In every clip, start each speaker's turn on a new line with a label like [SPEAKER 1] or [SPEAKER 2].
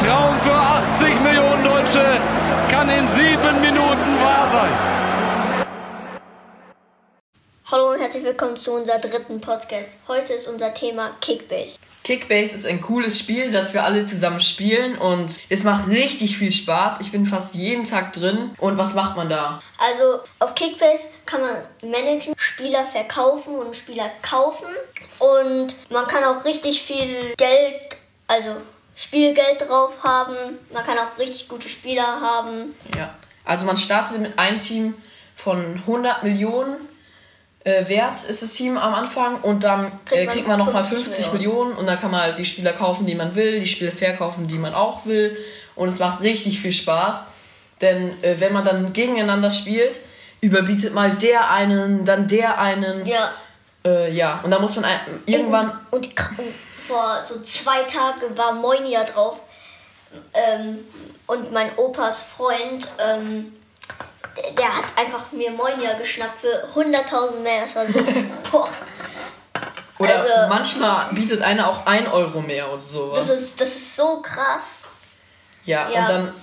[SPEAKER 1] Traum für 80 Millionen Deutsche kann in sieben Minuten wahr sein.
[SPEAKER 2] Hallo und herzlich willkommen zu unserem dritten Podcast. Heute ist unser Thema Kickbase.
[SPEAKER 3] Kickbase ist ein cooles Spiel, das wir alle zusammen spielen und es macht richtig viel Spaß. Ich bin fast jeden Tag drin. Und was macht man da?
[SPEAKER 2] Also auf Kickbase kann man managen, Spieler verkaufen und Spieler kaufen und man kann auch richtig viel Geld, also Spielgeld drauf haben. Man kann auch richtig gute Spieler haben.
[SPEAKER 3] Ja. Also man startet mit einem Team von 100 Millionen äh, wert ist das Team am Anfang und dann äh, kriegt man nochmal 50 Millionen. Millionen und dann kann man halt die Spieler kaufen, die man will, die Spieler verkaufen, die man auch will und es macht richtig viel Spaß, denn äh, wenn man dann gegeneinander spielt, überbietet mal der einen, dann der einen.
[SPEAKER 2] Ja.
[SPEAKER 3] Äh, ja, und dann muss man ein, irgendwann...
[SPEAKER 2] Und, und, und, vor so zwei Tagen war Moinia drauf ähm, und mein Opas Freund... Ähm, der hat einfach mir Moinia geschnappt für 100.000 mehr. Das war so, boah.
[SPEAKER 3] Oder also, manchmal bietet einer auch 1 Euro mehr oder sowas.
[SPEAKER 2] Das ist, das ist so krass.
[SPEAKER 3] Ja, ja, und dann,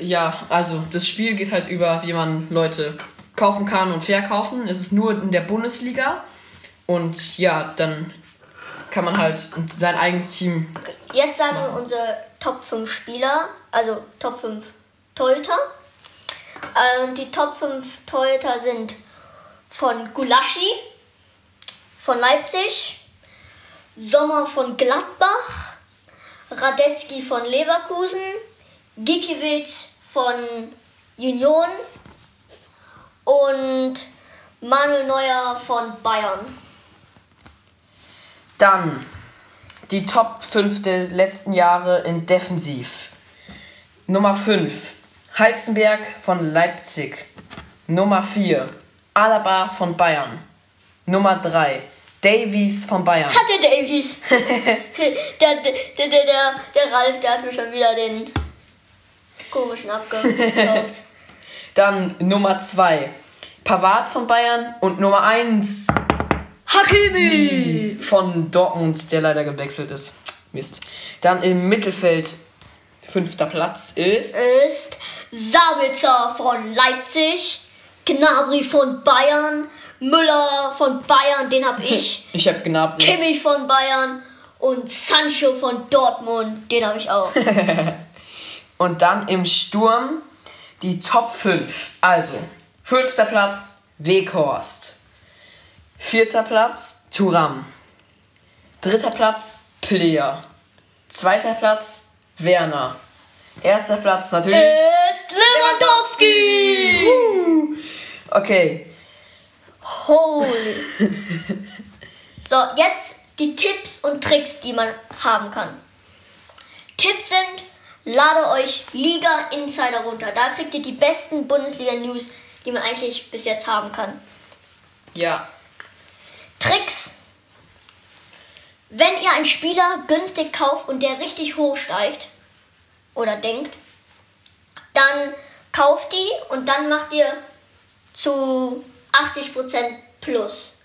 [SPEAKER 3] ja, also das Spiel geht halt über, wie man Leute kaufen kann und verkaufen. Es ist nur in der Bundesliga. Und ja, dann kann man halt sein eigenes Team.
[SPEAKER 2] Jetzt sagen wir unsere Top 5 Spieler, also Top 5 Torhüter. Und die Top 5 Torhüter sind von Gulaschi, von Leipzig, Sommer von Gladbach, Radetzky von Leverkusen, Gikiewicz von Union und Manuel Neuer von Bayern.
[SPEAKER 3] Dann die Top 5 der letzten Jahre in Defensiv. Nummer 5 Heizenberg von Leipzig. Nummer 4. Alaba von Bayern. Nummer 3. Davies von Bayern.
[SPEAKER 2] Hatte Davies. der, der, der, der, der Ralf, der hat mir schon wieder den komischen abgekauft.
[SPEAKER 3] Dann Nummer 2. Pavard von Bayern. Und Nummer 1.
[SPEAKER 2] Hakimi
[SPEAKER 3] von Dortmund, der leider gewechselt ist. Mist. Dann im Mittelfeld Fünfter Platz ist.
[SPEAKER 2] Ist Sabitzer von Leipzig, Gnabry von Bayern, Müller von Bayern, den habe ich.
[SPEAKER 3] Ich habe Gnabry.
[SPEAKER 2] Kimmich von Bayern und Sancho von Dortmund, den habe ich auch.
[SPEAKER 3] und dann im Sturm die Top 5. Also, fünfter Platz Weghorst. Vierter Platz Turam. Dritter Platz Player. Zweiter Platz Werner. Erster Platz natürlich.
[SPEAKER 2] Ist Lewandowski!
[SPEAKER 3] Okay.
[SPEAKER 2] Holy. so, jetzt die Tipps und Tricks, die man haben kann. Tipps sind, lade euch Liga Insider runter. Da kriegt ihr die besten Bundesliga-News, die man eigentlich bis jetzt haben kann.
[SPEAKER 3] Ja.
[SPEAKER 2] Tricks. Wenn ihr einen Spieler günstig kauft und der richtig hoch steigt oder denkt, dann kauft die und dann macht ihr zu 80% plus.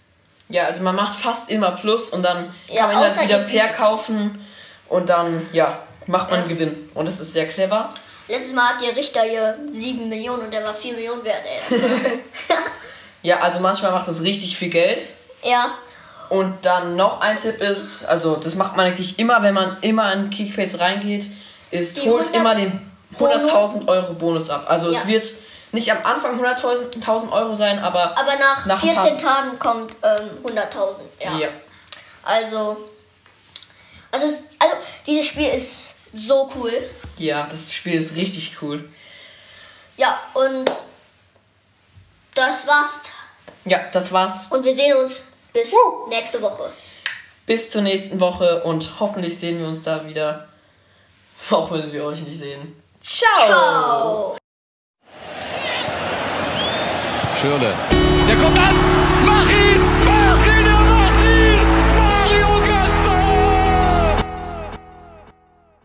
[SPEAKER 3] Ja, also man macht fast immer plus und dann ja, kann man dann wieder verkaufen und dann, ja, macht man ja. Gewinn. Und das ist sehr clever.
[SPEAKER 2] Letztes Mal hat der Richter hier 7 Millionen und der war 4 Millionen wert, ey.
[SPEAKER 3] ja, also manchmal macht das richtig viel Geld.
[SPEAKER 2] Ja.
[SPEAKER 3] Und dann noch ein Tipp ist, also das macht man eigentlich immer, wenn man immer in Kickbase reingeht, ist Die holt immer den 100.000 Euro Bonus ab. Also ja. es wird nicht am Anfang 100.000 Euro sein, aber,
[SPEAKER 2] aber nach, nach 14 Tagen kommt ähm, 100.000. Ja. ja. Also, also, es, also dieses Spiel ist so cool.
[SPEAKER 3] Ja, das Spiel ist richtig cool.
[SPEAKER 2] Ja, und das war's.
[SPEAKER 3] Ja, das war's.
[SPEAKER 2] Und wir sehen uns bis uh. nächste Woche.
[SPEAKER 3] Bis zur nächsten Woche und hoffentlich sehen wir uns da wieder. Auch wenn wir euch nicht sehen.
[SPEAKER 2] Ciao! Ciao.
[SPEAKER 1] Schürle. Der kommt an! Mach ihn!